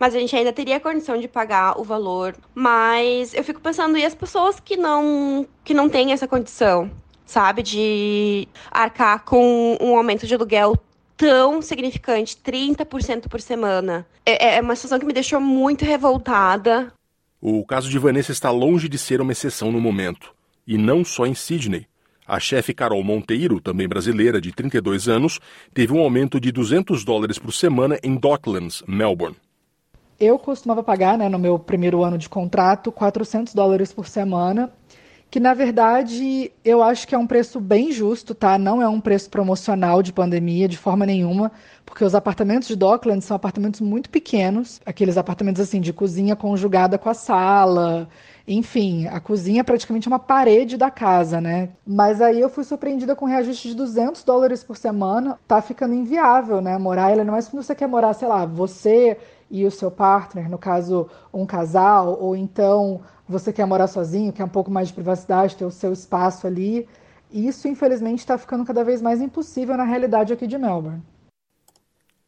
mas a gente ainda teria a condição de pagar o valor. Mas eu fico pensando, e as pessoas que não, que não têm essa condição, sabe, de arcar com um aumento de aluguel tão significante, 30% por semana. É, é uma situação que me deixou muito revoltada.
O caso de Vanessa está longe de ser uma exceção no momento. E não só em Sydney. A chefe Carol Monteiro, também brasileira, de 32 anos, teve um aumento de 200 dólares por semana em Docklands, Melbourne
eu costumava pagar, né, no meu primeiro ano de contrato, 400 dólares por semana, que na verdade eu acho que é um preço bem justo, tá? Não é um preço promocional de pandemia de forma nenhuma, porque os apartamentos de Dockland são apartamentos muito pequenos, aqueles apartamentos assim de cozinha conjugada com a sala, enfim, a cozinha é praticamente uma parede da casa, né? Mas aí eu fui surpreendida com um reajuste de 200 dólares por semana. Tá ficando inviável, né? Morar, ela não é quando você quer morar, sei lá, você e o seu partner, no caso, um casal, ou então você quer morar sozinho, quer um pouco mais de privacidade, ter o seu espaço ali. Isso, infelizmente, está ficando cada vez mais impossível na realidade aqui de Melbourne.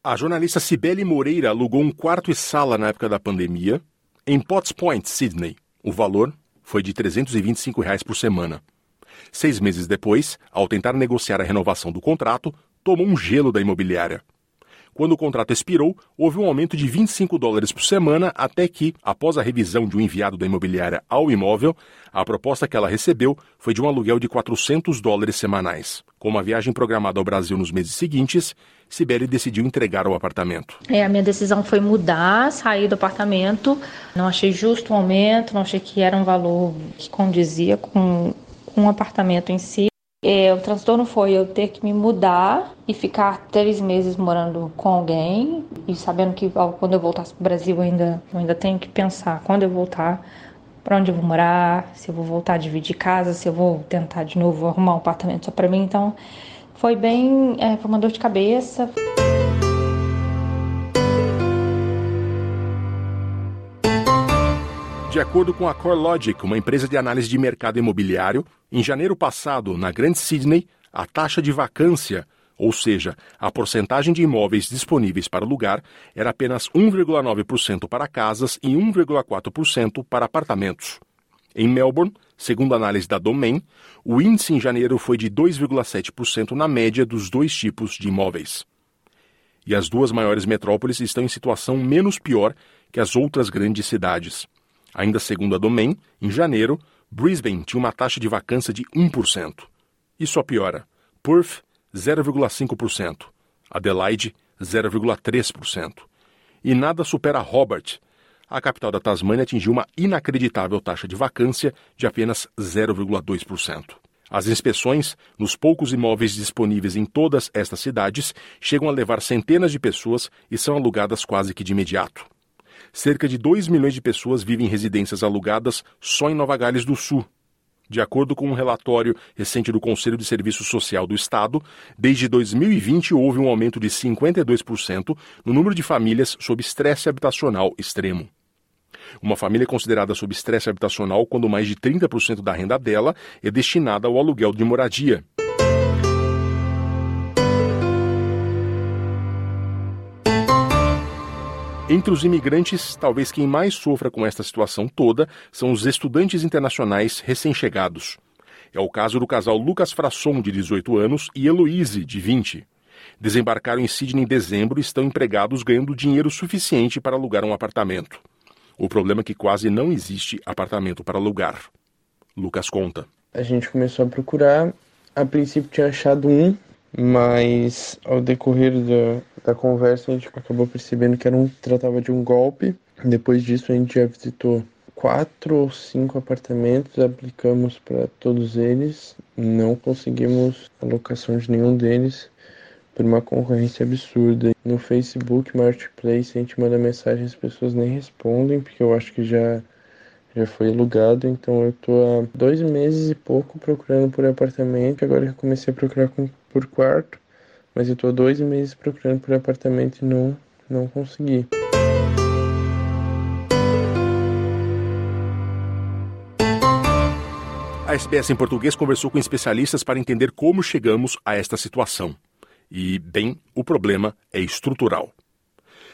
A jornalista Cibele Moreira alugou um quarto e sala na época da pandemia em Potts Point, Sydney. O valor foi de 325 reais por semana. Seis meses depois, ao tentar negociar a renovação do contrato, tomou um gelo da imobiliária. Quando o contrato expirou, houve um aumento de 25 dólares por semana, até que, após a revisão de um enviado da imobiliária ao imóvel, a proposta que ela recebeu foi de um aluguel de 400 dólares semanais. Com uma viagem programada ao Brasil nos meses seguintes, Sibeli decidiu entregar o apartamento.
É, a minha decisão foi mudar, sair do apartamento. Não achei justo o aumento, não achei que era um valor que condizia com, com o apartamento em si. É, o transtorno foi eu ter que me mudar e ficar três meses morando com alguém e sabendo que quando eu voltasse para o Brasil ainda, eu ainda tenho que pensar quando eu voltar para onde eu vou morar, se eu vou voltar a dividir casa, se eu vou tentar de novo arrumar um apartamento só para mim. Então foi bem, é, foi uma dor de cabeça.
De acordo com a CoreLogic, uma empresa de análise de mercado imobiliário, em janeiro passado, na Grande Sydney, a taxa de vacância, ou seja, a porcentagem de imóveis disponíveis para alugar, era apenas 1,9% para casas e 1,4% para apartamentos. Em Melbourne, segundo a análise da Domain, o índice em janeiro foi de 2,7% na média dos dois tipos de imóveis. E as duas maiores metrópoles estão em situação menos pior que as outras grandes cidades. Ainda segundo a Domain, em janeiro, Brisbane tinha uma taxa de vacância de 1%. E só piora. Perth, 0,5%. Adelaide, 0,3%. E nada supera Hobart. A capital da Tasmânia atingiu uma inacreditável taxa de vacância de apenas 0,2%. As inspeções nos poucos imóveis disponíveis em todas estas cidades chegam a levar centenas de pessoas e são alugadas quase que de imediato cerca de 2 milhões de pessoas vivem em residências alugadas só em Nova Gales do Sul. De acordo com um relatório recente do Conselho de Serviço Social do Estado, desde 2020 houve um aumento de 52% no número de famílias sob estresse habitacional extremo. Uma família é considerada sob estresse habitacional quando mais de 30% da renda dela é destinada ao aluguel de moradia. Entre os imigrantes, talvez quem mais sofra com esta situação toda são os estudantes internacionais recém-chegados. É o caso do casal Lucas Frasson, de 18 anos, e Heloise, de 20. Desembarcaram em Sydney em dezembro e estão empregados ganhando dinheiro suficiente para alugar um apartamento. O problema é que quase não existe apartamento para alugar. Lucas conta.
A gente começou a procurar. A princípio tinha achado um, mas ao decorrer da, da conversa a gente acabou percebendo que era um, tratava de um golpe. Depois disso a gente já visitou quatro ou cinco apartamentos, aplicamos para todos eles, não conseguimos a locação de nenhum deles por uma concorrência absurda. No Facebook Marketplace a gente manda mensagem, as pessoas nem respondem, porque eu acho que já já foi alugado, então eu tô há dois meses e pouco procurando por apartamento. Agora que eu comecei a procurar com, por quarto, mas eu tô há dois meses procurando por apartamento e não, não consegui.
A SBS em português conversou com especialistas para entender como chegamos a esta situação. E, bem, o problema é estrutural.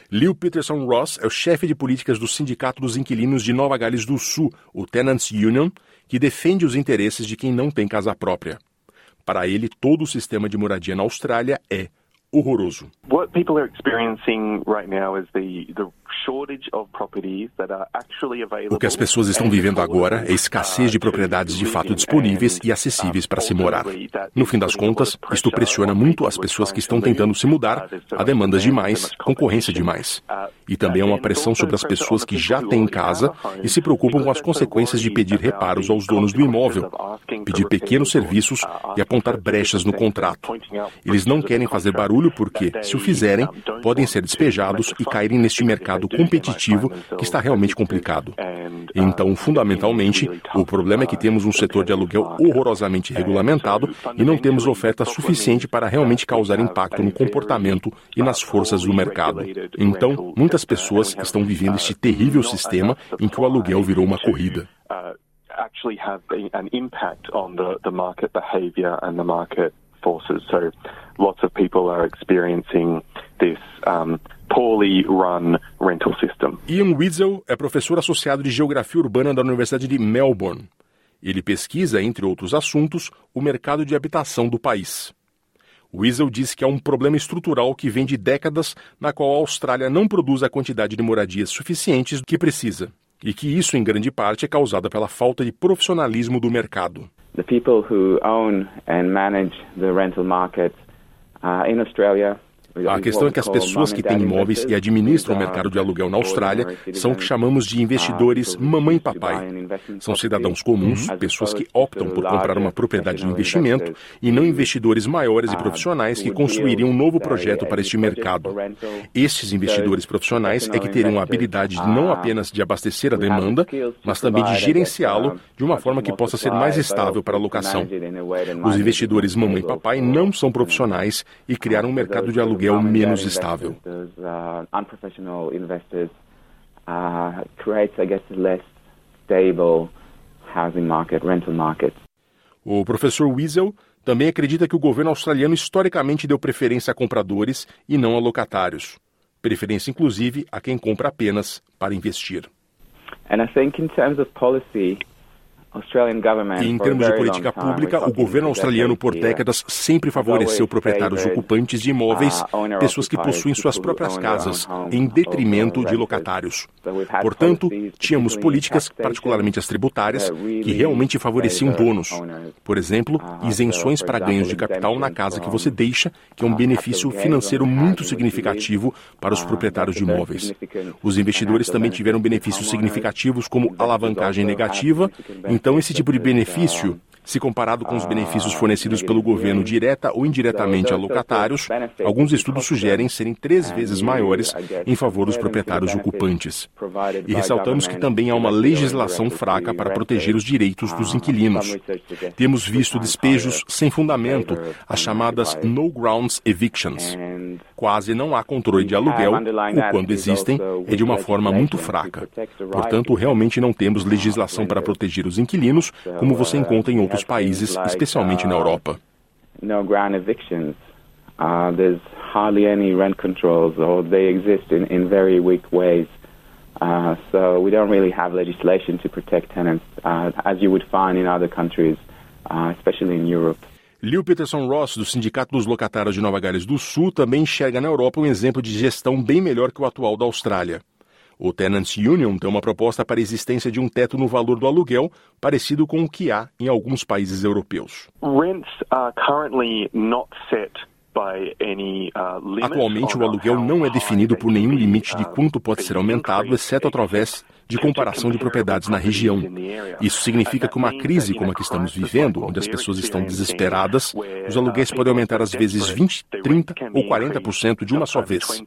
Leo Peterson Ross é o chefe de políticas do Sindicato dos Inquilinos de Nova Gales do Sul, o Tenants Union, que defende os interesses de quem não tem casa própria. Para ele, todo o sistema de moradia na Austrália é horroroso.
What people are experiencing right now is the the
o que as pessoas estão vivendo agora é escassez de propriedades de fato disponíveis e acessíveis para se morar. No fim das contas, isto pressiona muito as pessoas que estão tentando se mudar, há demandas demais, concorrência demais. E também há uma pressão sobre as pessoas que já têm casa e se preocupam com as consequências de pedir reparos aos donos do imóvel, pedir pequenos serviços e apontar brechas no contrato. Eles não querem fazer barulho porque, se o fizerem, podem ser despejados e caírem neste mercado competitivo que está realmente complicado. Então, fundamentalmente, o problema é que temos um setor de aluguel horrorosamente regulamentado e não temos oferta suficiente para realmente causar impacto no comportamento e nas forças do mercado. Então, muitas pessoas estão vivendo este terrível sistema em que o aluguel virou uma corrida. actually have an impact on the, the market behavior and the market forces. So lots of people are experiencing this um, poorly run rental system. Ian Weasel é professor associado de Geografia Urbana da Universidade de Melbourne. Ele pesquisa, entre outros assuntos, o mercado de habitação do país. Weasel disse que é um problema estrutural que vem de décadas na qual a Austrália não produz a quantidade de moradias suficientes que precisa, e que isso em grande parte é causada pela falta de profissionalismo do mercado.
The people who own and manage the rental market uh, in Australia
a questão é que as pessoas que têm imóveis e administram o mercado de aluguel na Austrália são o que chamamos de investidores mamãe e papai. São cidadãos comuns, pessoas que optam por comprar uma propriedade de investimento e não investidores maiores e profissionais que construiriam um novo projeto para este mercado. Estes investidores profissionais é que teriam a habilidade de não apenas de abastecer a demanda, mas também de gerenciá-lo de uma forma que possa ser mais estável para a locação. Os investidores mamãe e papai não são profissionais e criaram um mercado de aluguel aluguel menos estável. O professor Wiesel também acredita que o governo australiano historicamente deu preferência a compradores e não a locatários. Preferência, inclusive, a quem compra apenas para investir.
And I think in terms of policy,
e em termos de política pública, o governo australiano por décadas sempre favoreceu proprietários ocupantes de imóveis, pessoas que possuem suas próprias casas, em detrimento de locatários. Portanto, tínhamos políticas, particularmente as tributárias, que realmente favoreciam donos. Por exemplo, isenções para ganhos de capital na casa que você deixa, que é um benefício financeiro muito significativo para os proprietários de imóveis. Os investidores também tiveram benefícios significativos como alavancagem negativa, então, esse tipo de benefício se comparado com os benefícios fornecidos pelo governo direta ou indiretamente a locatários, alguns estudos sugerem serem três vezes maiores em favor dos proprietários ocupantes. E ressaltamos que também há uma legislação fraca para proteger os direitos dos inquilinos. Temos visto despejos sem fundamento, as chamadas no grounds evictions. Quase não há controle de aluguel, ou quando existem, é de uma forma muito fraca. Portanto, realmente não temos legislação para proteger os inquilinos, como você encontra em outros outros países, especialmente na Europa.
Uh, there's hardly any rent controls, or they exist in, in very weak ways. Uh, so we don't really have legislation to protect tenants, uh, as you would find in other countries, uh, especially in Europe.
Liu Peterson Ross, do Sindicato dos Locatários de Nova Gales do Sul, também enxerga na Europa um exemplo de gestão bem melhor que o atual da Austrália. O Tenants Union tem uma proposta para a existência de um teto no valor do aluguel, parecido com o que há em alguns países europeus.
Rents are currently not set uh,
Atualmente, o aluguel não é definido por nenhum limite de quanto pode ser aumentado, exceto através de comparação de propriedades na região. Isso significa que uma crise como a que estamos vivendo, onde as pessoas estão desesperadas, os aluguéis podem aumentar às vezes 20, 30 ou 40% de uma só vez.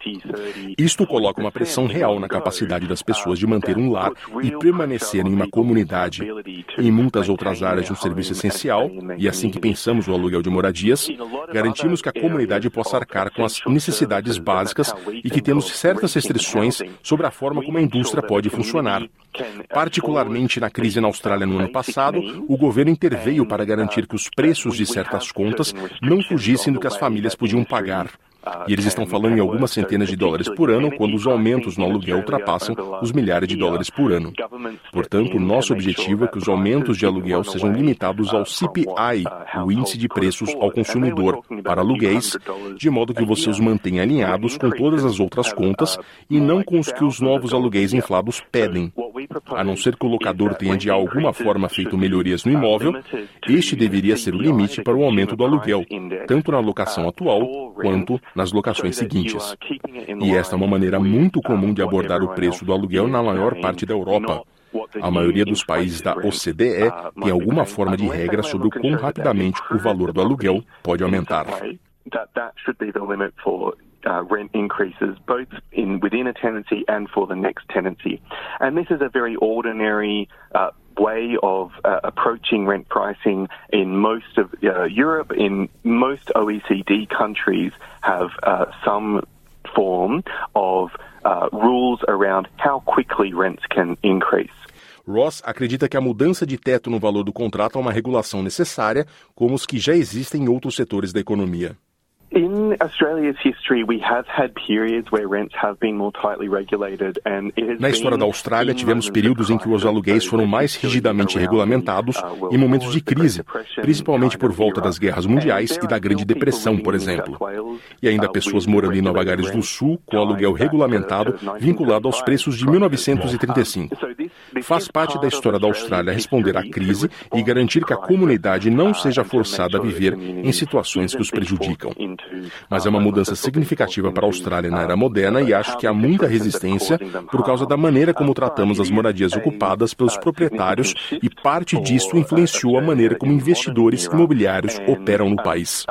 Isto coloca uma pressão real na capacidade das pessoas de manter um lar e permanecer em uma comunidade. Em muitas outras áreas de um serviço essencial, e assim que pensamos o aluguel de moradias, garantimos que a comunidade possa arcar com as necessidades básicas e que temos certas restrições sobre a forma como a indústria pode funcionar funcionar. Particularmente na crise na Austrália no ano passado, o governo interveio para garantir que os preços de certas contas não fugissem do que as famílias podiam pagar. E eles estão falando em algumas centenas de dólares por ano, quando os aumentos no aluguel ultrapassam os milhares de dólares por ano. Portanto, nosso objetivo é que os aumentos de aluguel sejam limitados ao CPI, o Índice de Preços ao Consumidor, para aluguéis, de modo que você os mantenha alinhados com todas as outras contas e não com os que os novos aluguéis inflados pedem. A não ser que o locador tenha de alguma forma feito melhorias no imóvel, este deveria ser o limite para o aumento do aluguel, tanto na locação atual quanto nas locações seguintes. E esta é uma maneira muito comum de abordar o preço do aluguel na maior parte da Europa. A maioria dos países da OCDE tem alguma forma de regra sobre o quão rapidamente o valor do aluguel pode aumentar.
uh, rent increases, both in within a tenancy and for the next tenancy. And this is a very ordinary uh, way of uh, approaching rent pricing in most of uh, Europe, in most OECD countries, have uh, some form of uh, rules around how quickly rents can increase.
Ross acredita que a mudança de teto no valor do contrato é uma regulação necessária, como os que já existem em outros setores da economia.
In Australia's history, we have had periods where rents have been more tightly regulated, and it has
Na história da Austrália, tivemos períodos em que os aluguéis foram mais rigidamente regulamentados em momentos de crise, principalmente por volta das guerras mundiais e da Grande Depressão, por exemplo. E ainda pessoas morando em Nova Gales do Sul com aluguel regulamentado vinculado aos preços de 1935. Faz parte da história da Austrália responder à crise e garantir que a comunidade não seja forçada a viver em situações que os prejudicam. Mas é uma mudança significativa para a Austrália na era moderna e acho que há muita resistência por causa da maneira como tratamos as moradias ocupadas pelos proprietários e parte disso influenciou a maneira como investidores imobiliários operam no país.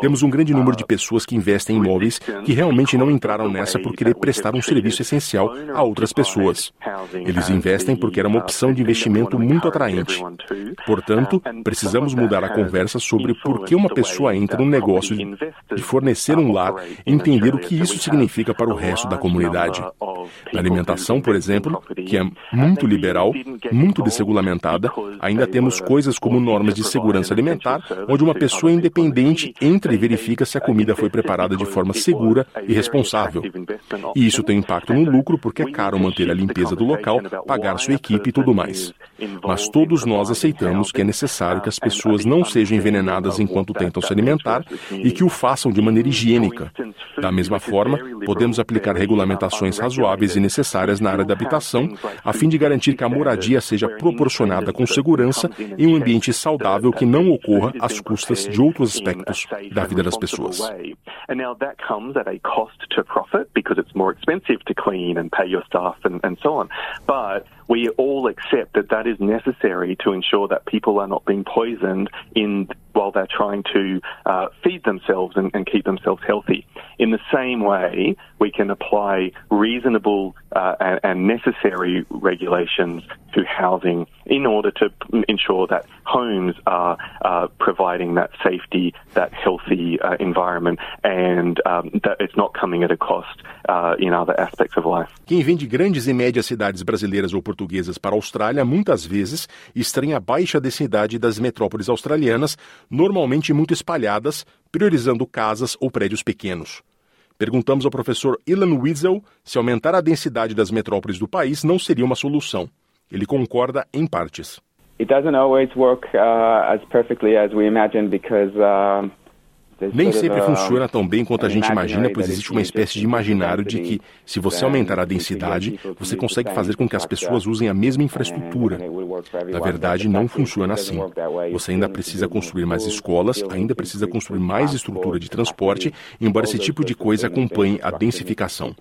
Temos um grande número de pessoas que investem em imóveis que realmente não entraram nessa por querer prestar um serviço essencial a outras pessoas. Eles investem porque era uma opção de investimento muito atraente. Portanto, precisamos mudar a conversa sobre por que uma pessoa entra no negócio de fornecer um lar e entender o que isso significa para o resto da comunidade. Na alimentação, por exemplo, que é muito liberal, muito desregulamentada, ainda temos coisas como normas de segurança alimentar, onde uma pessoa independente entra e verifica se a comida foi preparada de forma segura e responsável. E isso tem impacto no lucro porque é caro manter a limpeza do local, pagar sua equipe e tudo mais. Mas todos nós aceitamos que é necessário que as pessoas não sejam envenenadas enquanto tentam se alimentar e que o façam de maneira higiênica. Da mesma forma, podemos aplicar regulamentações razoáveis e necessárias na área da habitação, a fim de garantir que a moradia seja proporcionada com segurança em um ambiente saudável que não ocorra às custas de outros aspectos da vida das pessoas.
We all accept that that is necessary to ensure that people are not being poisoned in while they're trying to uh, feed themselves and, and, keep themselves healthy. In the same way, we can apply reasonable uh, and, necessary regulations to housing in order to ensure that homes are uh, providing that safety, that healthy uh, environment, and um, that it's not coming at a cost uh, in other aspects of life.
Quem vem de grandes e médias cidades brasileiras ou portuguesas para a Austrália muitas vezes estranha a baixa densidade das metrópoles australianas, normalmente muito espalhadas, priorizando casas ou prédios pequenos. Perguntamos ao professor Ilan Wiesel se aumentar a densidade das metrópoles do país não seria uma solução. Ele concorda em partes.
It doesn't always work uh, as perfectly as we imagine because uh,
nem sempre funciona tão bem quanto a gente imagina, pois existe uma espécie de imaginário de que, se você aumentar a densidade, você consegue fazer com que as pessoas usem a mesma infraestrutura. Na verdade, não funciona assim. Você ainda precisa construir mais escolas, ainda precisa construir mais estrutura de transporte, embora esse tipo de coisa acompanhe a densificação.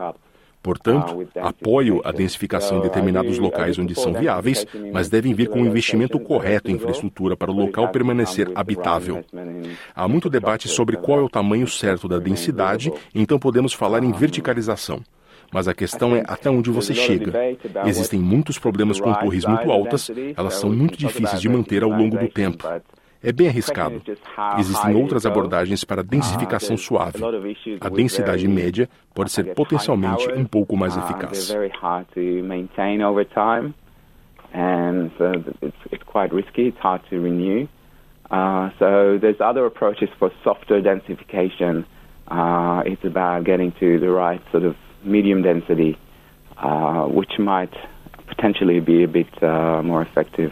Portanto, apoio a densificação em determinados locais onde são viáveis, mas devem vir com um investimento correto em infraestrutura para o local permanecer habitável. Há muito debate sobre qual é o tamanho certo da densidade, então podemos falar em verticalização. Mas a questão é até onde você chega. Existem muitos problemas com torres muito altas, elas são muito difíceis de manter ao longo do tempo. É bem arriscado. Existem outras abordagens para densificação suave. A densidade média pode ser potencialmente um pouco mais eficaz.
And it's, it's quite risky, it's hard to renew. Uh, so there's other approaches for softer densification. Uh, it's about getting to the right sort of medium density, uh, which might potentially be a bit uh, more effective.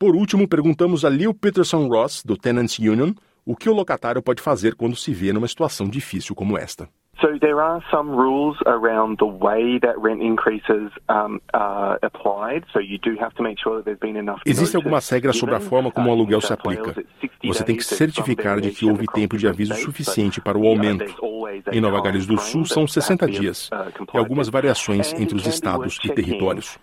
Por último, perguntamos a Lil Peterson Ross, do Tenants Union, o que o locatário pode fazer quando se vê numa situação difícil como esta.
So there are some rules around the way that rent increases um, are applied. So you do have to make sure that there's been enough.
Existem algumas regras sobre a forma como o aluguel se aplica. Você tem que certificar de que houve tempo de aviso suficiente para o aumento. Em Nova Gales do Sul são 60 dias e algumas variações entre os estados e territórios.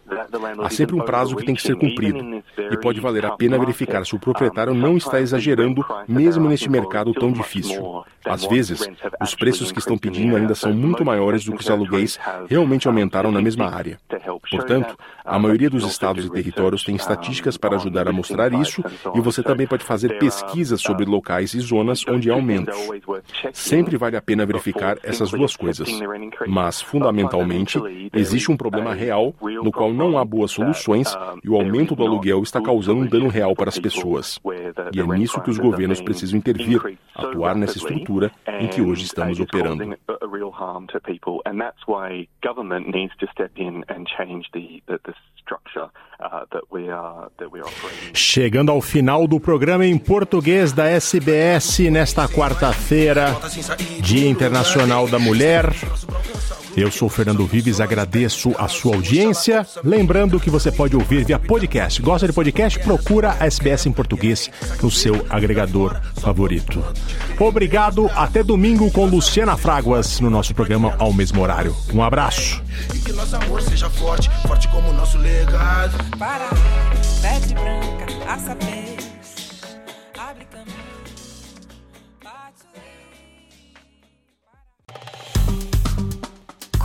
Há sempre um prazo que tem que ser cumprido e pode valer a pena verificar se o proprietário não está exagerando, mesmo neste mercado tão difícil. Às vezes, os preços que estão pedindo ainda são muito maiores do que os aluguéis realmente aumentaram na mesma área. Portanto, a maioria dos estados e territórios tem estatísticas para ajudar a mostrar isso e você também pode fazer pesquisas sobre locais e zonas onde há aumentos. Sempre vale a pena verificar essas duas coisas. Mas, fundamentalmente, existe um problema real no qual não há boas soluções e o aumento do aluguel está causando um dano real para as pessoas. E é nisso que os governos precisam intervir, atuar nessa estrutura em que hoje estamos operando. Chegando ao final do programa em português da SBS nesta quarta-feira, Dia Internacional da Mulher. Eu sou Fernando Vives, agradeço a sua audiência. Lembrando que você pode ouvir via podcast. Gosta de podcast? Procura a SBS em português no seu agregador favorito. Obrigado, até domingo com Luciana Fraguas no nosso programa ao mesmo horário. Um abraço. E que nosso amor seja forte, forte como nosso legado. Para, branca, a saber.